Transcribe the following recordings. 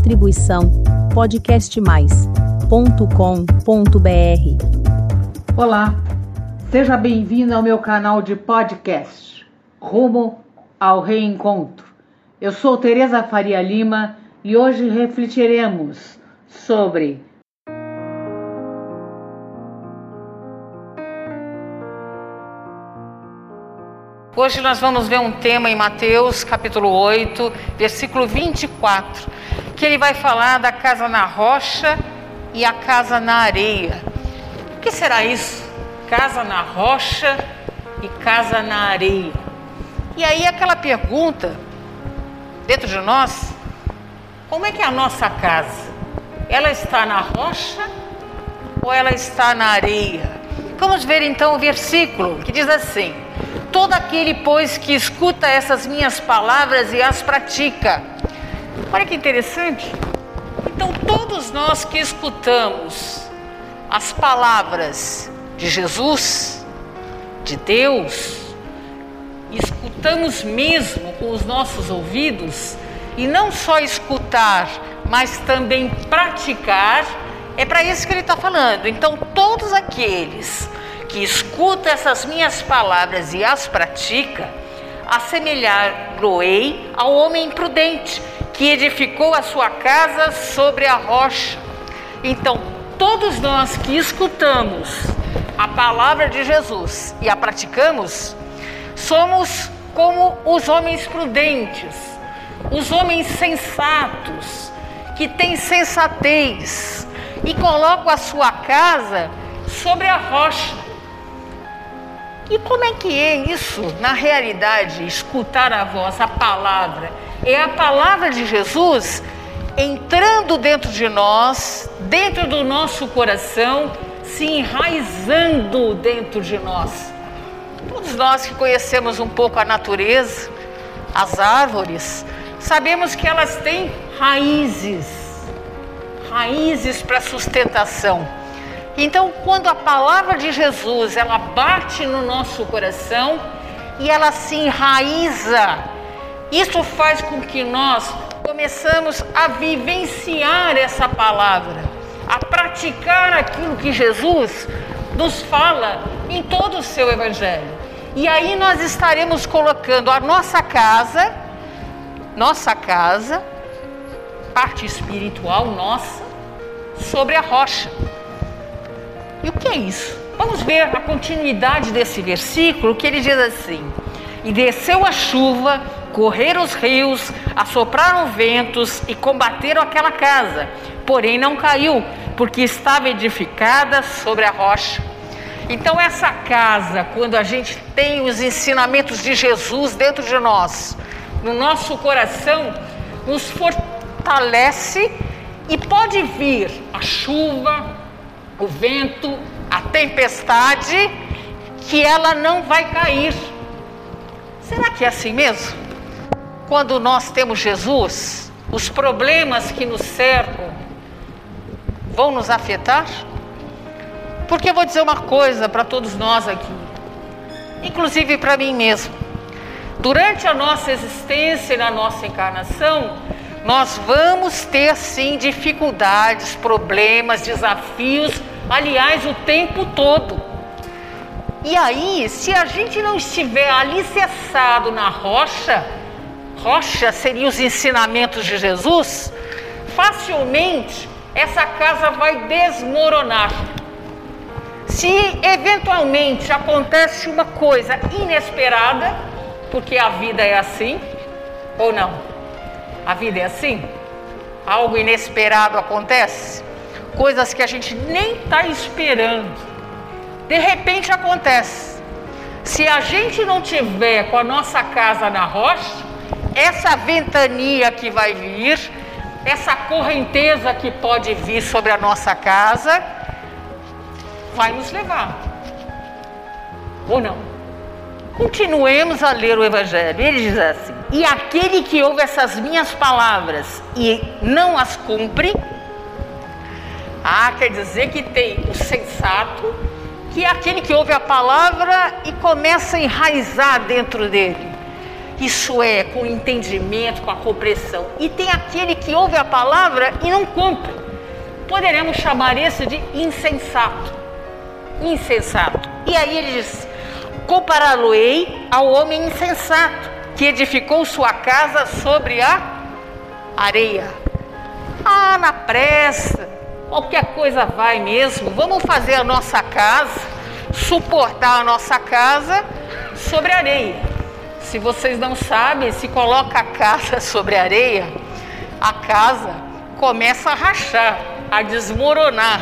Distribuição podcastmais.com.br. Olá, seja bem-vindo ao meu canal de podcast Rumo ao Reencontro. Eu sou Tereza Faria Lima e hoje refletiremos sobre Hoje nós vamos ver um tema em Mateus capítulo 8, versículo 24, que ele vai falar da casa na rocha e a casa na areia. O que será isso? Casa na rocha e casa na areia. E aí aquela pergunta dentro de nós, como é que é a nossa casa? Ela está na rocha ou ela está na areia? Vamos ver então o versículo que diz assim: Todo aquele, pois, que escuta essas minhas palavras e as pratica. Olha que interessante. Então, todos nós que escutamos as palavras de Jesus, de Deus, escutamos mesmo com os nossos ouvidos, e não só escutar, mas também praticar, é para isso que ele está falando. Então, todos aqueles que escuta essas minhas palavras e as pratica, assemelhar-lo-ei ao homem prudente que edificou a sua casa sobre a rocha. Então, todos nós que escutamos a palavra de Jesus e a praticamos, somos como os homens prudentes, os homens sensatos, que têm sensatez e colocam a sua casa sobre a rocha. E como é que é isso na realidade, escutar a voz, a palavra? É a palavra de Jesus entrando dentro de nós, dentro do nosso coração, se enraizando dentro de nós. Todos nós que conhecemos um pouco a natureza, as árvores, sabemos que elas têm raízes, raízes para sustentação. Então, quando a palavra de Jesus ela bate no nosso coração e ela se enraiza, isso faz com que nós começamos a vivenciar essa palavra, a praticar aquilo que Jesus nos fala em todo o seu evangelho. E aí nós estaremos colocando a nossa casa, nossa casa, parte espiritual nossa, sobre a rocha. E o que é isso? Vamos ver a continuidade desse versículo que ele diz assim: E desceu a chuva, correram os rios, assopraram ventos e combateram aquela casa, porém não caiu, porque estava edificada sobre a rocha. Então, essa casa, quando a gente tem os ensinamentos de Jesus dentro de nós, no nosso coração, nos fortalece e pode vir a chuva, o vento, a tempestade, que ela não vai cair. Será que é assim mesmo? Quando nós temos Jesus, os problemas que nos cercam vão nos afetar? Porque eu vou dizer uma coisa para todos nós aqui, inclusive para mim mesmo. Durante a nossa existência e na nossa encarnação, nós vamos ter sim dificuldades, problemas, desafios, aliás, o tempo todo. E aí, se a gente não estiver alicerçado na rocha, rocha seria os ensinamentos de Jesus, facilmente essa casa vai desmoronar. Se eventualmente acontece uma coisa inesperada, porque a vida é assim, ou não? A vida é assim? Algo inesperado acontece? Coisas que a gente nem está esperando. De repente acontece. Se a gente não tiver com a nossa casa na rocha, essa ventania que vai vir, essa correnteza que pode vir sobre a nossa casa, vai nos levar. Ou não? Continuemos a ler o Evangelho. Ele diz assim: E aquele que ouve essas minhas palavras e não as cumpre, ah, quer dizer que tem o sensato, que é aquele que ouve a palavra e começa a enraizar dentro dele. Isso é com entendimento, com a compreensão. E tem aquele que ouve a palavra e não cumpre. Poderemos chamar isso de insensato. Insensato. E aí ele diz: compará-lo-ei ao homem insensato, que edificou sua casa sobre a areia. Ah, na pressa, qualquer coisa vai mesmo. Vamos fazer a nossa casa, suportar a nossa casa sobre areia. Se vocês não sabem, se coloca a casa sobre areia, a casa começa a rachar, a desmoronar.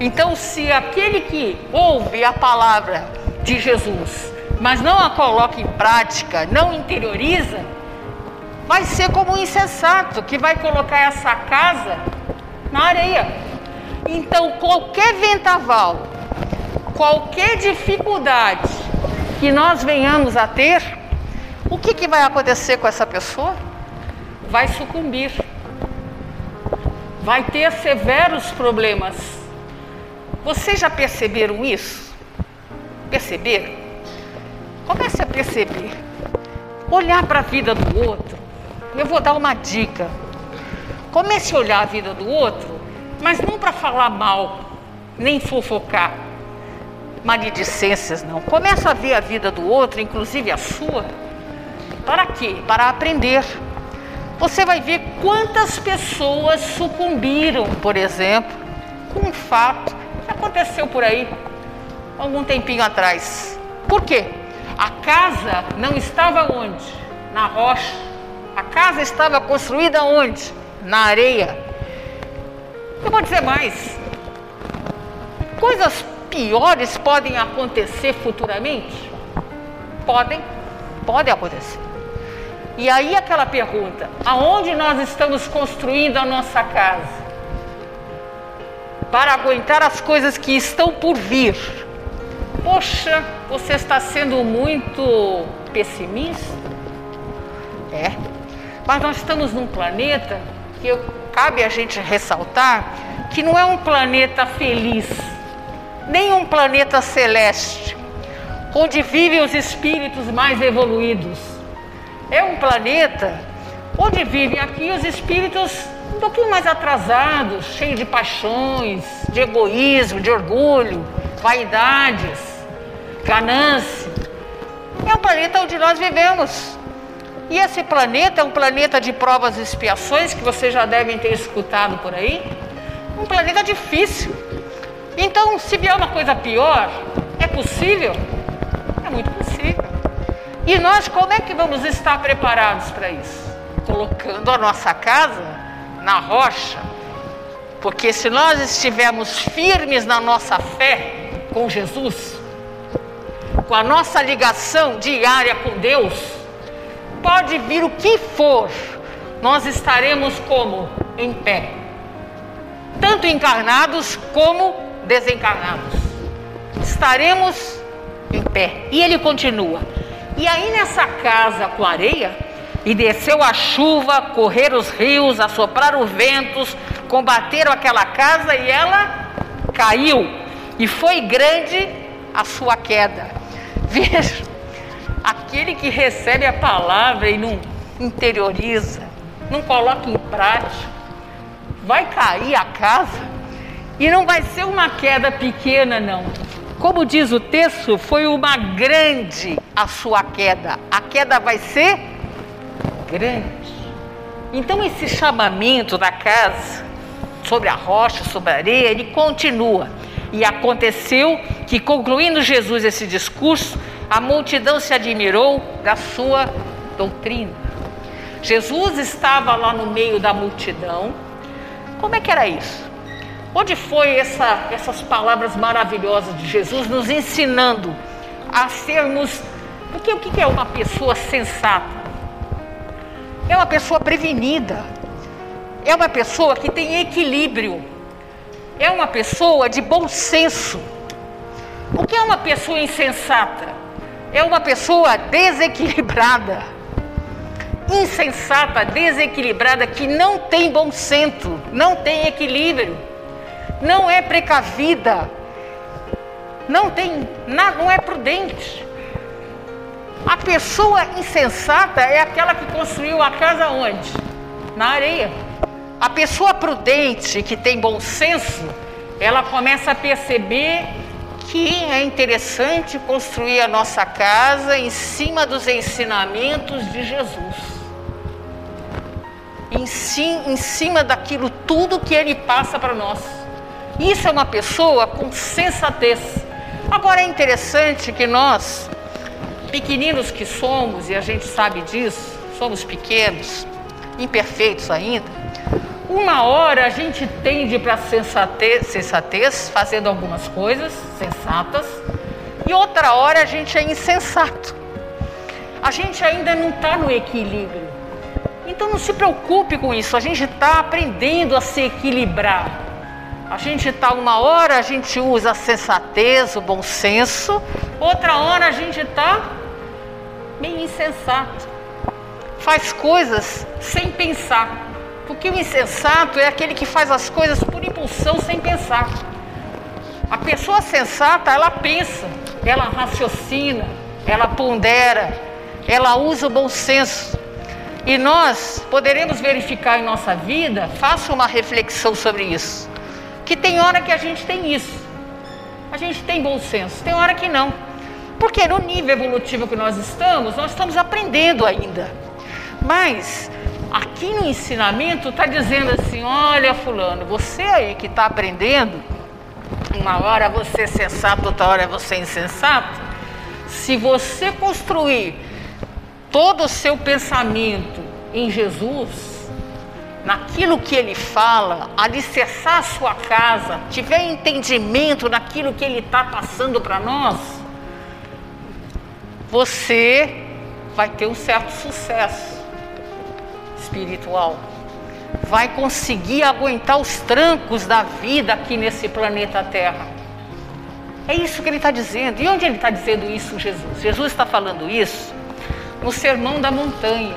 Então, se aquele que ouve a palavra de Jesus, mas não a coloca em prática, não interioriza, vai ser como um insensato que vai colocar essa casa na areia. Então, qualquer vendaval, qualquer dificuldade que nós venhamos a ter, o que, que vai acontecer com essa pessoa? Vai sucumbir, vai ter severos problemas. Vocês já perceberam isso? Perceberam? Comece a perceber. Olhar para a vida do outro. Eu vou dar uma dica. Comece a olhar a vida do outro, mas não para falar mal, nem fofocar. Maledicências não. Comece a ver a vida do outro, inclusive a sua para quê? Para aprender. Você vai ver quantas pessoas sucumbiram, por exemplo, com um fato que aconteceu por aí algum tempinho atrás. Por quê? A casa não estava onde? Na rocha. A casa estava construída onde? Na areia. Eu vou dizer mais. Coisas piores podem acontecer futuramente? Podem, podem acontecer. E aí aquela pergunta: aonde nós estamos construindo a nossa casa? Para aguentar as coisas que estão por vir. Poxa, você está sendo muito pessimista? É. Mas nós estamos num planeta que cabe a gente ressaltar que não é um planeta feliz, nem um planeta celeste, onde vivem os espíritos mais evoluídos é um planeta onde vivem aqui os espíritos um pouquinho mais atrasados, cheios de paixões, de egoísmo, de orgulho, vaidades, ganância. É o planeta onde nós vivemos. E esse planeta é um planeta de provas e expiações que vocês já devem ter escutado por aí. Um planeta difícil. Então, se vier uma coisa pior, é possível? É muito possível. E nós como é que vamos estar preparados para isso? Colocando a nossa casa na rocha. Porque se nós estivermos firmes na nossa fé com Jesus, com a nossa ligação diária com Deus, pode vir o que for, nós estaremos como? Em pé. Tanto encarnados como desencarnados. Estaremos em pé. E ele continua: e aí nessa casa com areia, e desceu a chuva, correram os rios, assopraram os ventos, combateram aquela casa e ela caiu. E foi grande a sua queda. Veja, aquele que recebe a palavra e não interioriza, não coloca em prática, vai cair a casa e não vai ser uma queda pequena, não. Como diz o texto, foi uma grande a sua queda. A queda vai ser grande. Então esse chamamento da casa sobre a rocha, sobre a areia, ele continua. E aconteceu que concluindo Jesus esse discurso, a multidão se admirou da sua doutrina. Jesus estava lá no meio da multidão. Como é que era isso? Onde foi essa, essas palavras maravilhosas de Jesus nos ensinando a sermos. Porque o que é uma pessoa sensata? É uma pessoa prevenida. É uma pessoa que tem equilíbrio. É uma pessoa de bom senso. O que é uma pessoa insensata? É uma pessoa desequilibrada. Insensata, desequilibrada, que não tem bom senso, não tem equilíbrio não é precavida, não tem, não é prudente. A pessoa insensata é aquela que construiu a casa onde? Na areia. A pessoa prudente, que tem bom senso, ela começa a perceber que é interessante construir a nossa casa em cima dos ensinamentos de Jesus. Em, em cima daquilo tudo que ele passa para nós. Isso é uma pessoa com sensatez. Agora é interessante que nós pequeninos que somos, e a gente sabe disso, somos pequenos, imperfeitos ainda, uma hora a gente tende para sensatez, sensatez, fazendo algumas coisas sensatas, e outra hora a gente é insensato. A gente ainda não está no equilíbrio. Então não se preocupe com isso, a gente está aprendendo a se equilibrar. A gente está uma hora, a gente usa a sensatez, o bom senso, outra hora a gente está meio insensato. Faz coisas sem pensar. Porque o insensato é aquele que faz as coisas por impulsão sem pensar. A pessoa sensata, ela pensa, ela raciocina, ela pondera, ela usa o bom senso. E nós poderemos verificar em nossa vida, faça uma reflexão sobre isso. Que tem hora que a gente tem isso. A gente tem bom senso, tem hora que não. Porque no nível evolutivo que nós estamos, nós estamos aprendendo ainda. Mas aqui no ensinamento está dizendo assim: olha, Fulano, você aí que está aprendendo, uma hora você é sensato, outra hora você é insensato. Se você construir todo o seu pensamento em Jesus, naquilo que ele fala, alicerçar a sua casa, tiver entendimento naquilo que ele está passando para nós, você vai ter um certo sucesso espiritual. Vai conseguir aguentar os trancos da vida aqui nesse planeta Terra. É isso que ele está dizendo. E onde ele está dizendo isso, Jesus? Jesus está falando isso no Sermão da Montanha.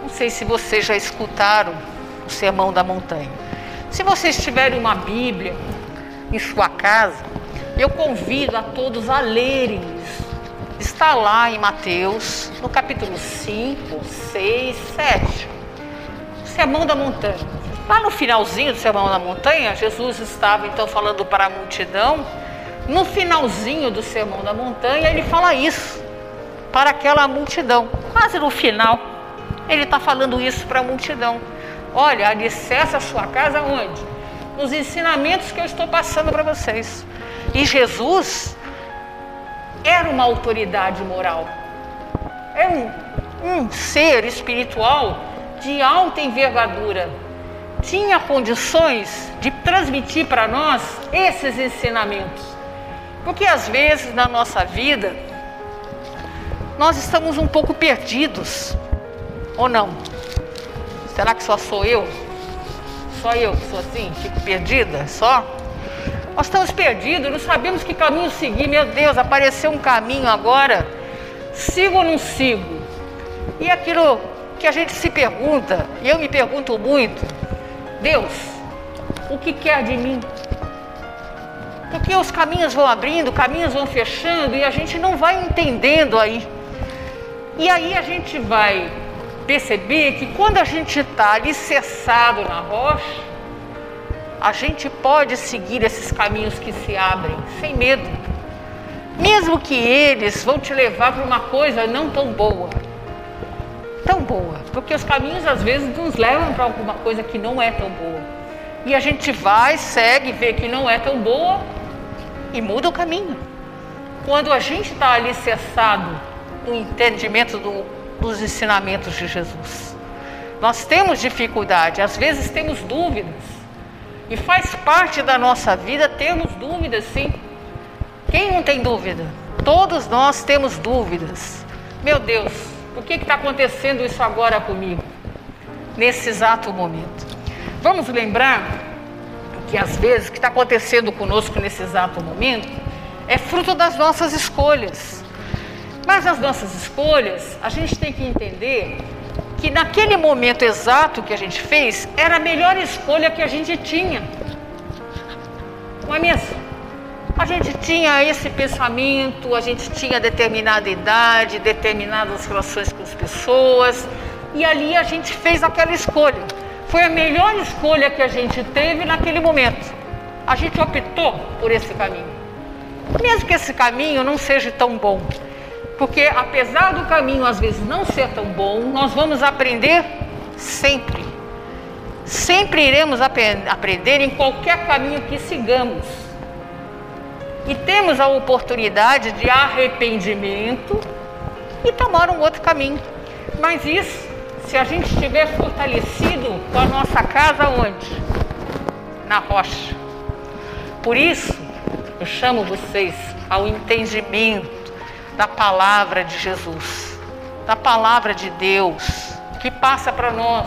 Não sei se vocês já escutaram o Sermão da Montanha. Se vocês tiverem uma Bíblia em sua casa, eu convido a todos a lerem isso está lá em Mateus, no capítulo 5, 6, 7. Sermão da Montanha. Lá no finalzinho do Sermão da Montanha, Jesus estava então falando para a multidão. No finalzinho do Sermão da Montanha, ele fala isso para aquela multidão. Quase no final, ele está falando isso para a multidão. Olha, alicerce a sua casa onde? Nos ensinamentos que eu estou passando para vocês. E Jesus era uma autoridade moral. É um, um ser espiritual de alta envergadura. Tinha condições de transmitir para nós esses ensinamentos. Porque às vezes na nossa vida nós estamos um pouco perdidos, ou não? Será que só sou eu? Só eu que sou assim, fico perdida? Só? Nós estamos perdidos, não sabemos que caminho seguir. Meu Deus, apareceu um caminho agora. Sigo ou não sigo? E aquilo que a gente se pergunta, e eu me pergunto muito: Deus, o que quer de mim? Porque os caminhos vão abrindo, caminhos vão fechando e a gente não vai entendendo aí. E aí a gente vai perceber que quando a gente está alicerçado na rocha, a gente pode seguir esses caminhos que se abrem sem medo, mesmo que eles vão te levar para uma coisa não tão boa. Tão boa, porque os caminhos às vezes nos levam para alguma coisa que não é tão boa. E a gente vai, segue, vê que não é tão boa e muda o caminho. Quando a gente está alicerçado no entendimento do, dos ensinamentos de Jesus, nós temos dificuldade, às vezes temos dúvidas, e faz parte da nossa vida termos dúvidas, sim. Quem não tem dúvida? Todos nós temos dúvidas. Meu Deus, por que está acontecendo isso agora comigo? Nesse exato momento. Vamos lembrar que às vezes o que está acontecendo conosco nesse exato momento é fruto das nossas escolhas. Mas as nossas escolhas, a gente tem que entender que naquele momento exato que a gente fez, era a melhor escolha que a gente tinha. Não é mesmo? Gente tinha esse pensamento, a gente tinha determinada idade, determinadas relações com as pessoas, e ali a gente fez aquela escolha. Foi a melhor escolha que a gente teve naquele momento. A gente optou por esse caminho. Mesmo que esse caminho não seja tão bom, porque apesar do caminho às vezes não ser tão bom, nós vamos aprender sempre. Sempre iremos aprender em qualquer caminho que sigamos. E temos a oportunidade de arrependimento e tomar um outro caminho. Mas isso, se a gente estiver fortalecido com a nossa casa onde? Na rocha. Por isso, eu chamo vocês ao entendimento da palavra de Jesus, da palavra de Deus, que passa para nós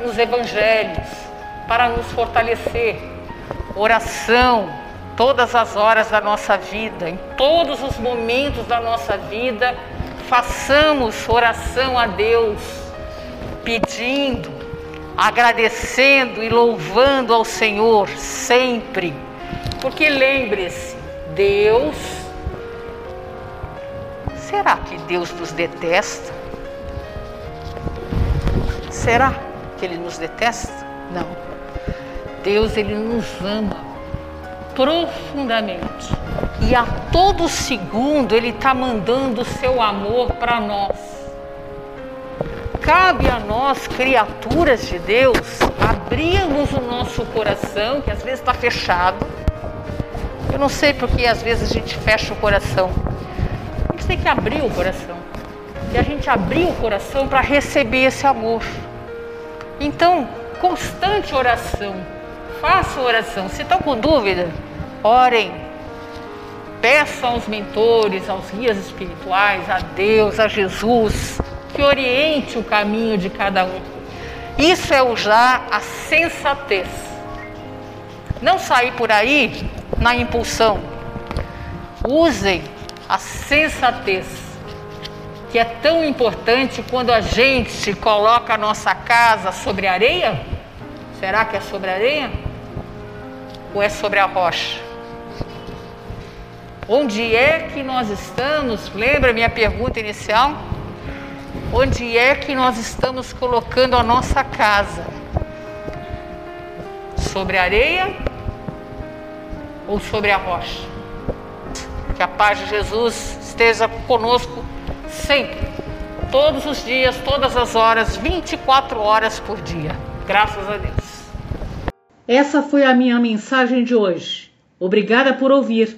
nos evangelhos, para nos fortalecer. Oração, todas as horas da nossa vida, em todos os momentos da nossa vida, façamos oração a Deus, pedindo, agradecendo e louvando ao Senhor sempre. Porque lembre-se, Deus Será que Deus nos detesta? Será que Ele nos detesta? Não. Deus, Ele nos ama profundamente. E a todo segundo Ele está mandando o seu amor para nós. Cabe a nós, criaturas de Deus, abrirmos o nosso coração, que às vezes está fechado. Eu não sei porque às vezes a gente fecha o coração tem que abrir o coração. E a gente abrir o coração para receber esse amor. Então, constante oração. Faça oração. Se estão com dúvida, orem. Peçam aos mentores, aos guias espirituais, a Deus, a Jesus, que oriente o caminho de cada um. Isso é usar a sensatez. Não sair por aí na impulsão. Usem a sensatez, que é tão importante quando a gente coloca a nossa casa sobre areia. Será que é sobre areia? Ou é sobre a rocha? Onde é que nós estamos? Lembra minha pergunta inicial? Onde é que nós estamos colocando a nossa casa? Sobre a areia ou sobre a rocha? Que a paz de Jesus esteja conosco sempre, todos os dias, todas as horas, 24 horas por dia. Graças a Deus. Essa foi a minha mensagem de hoje. Obrigada por ouvir.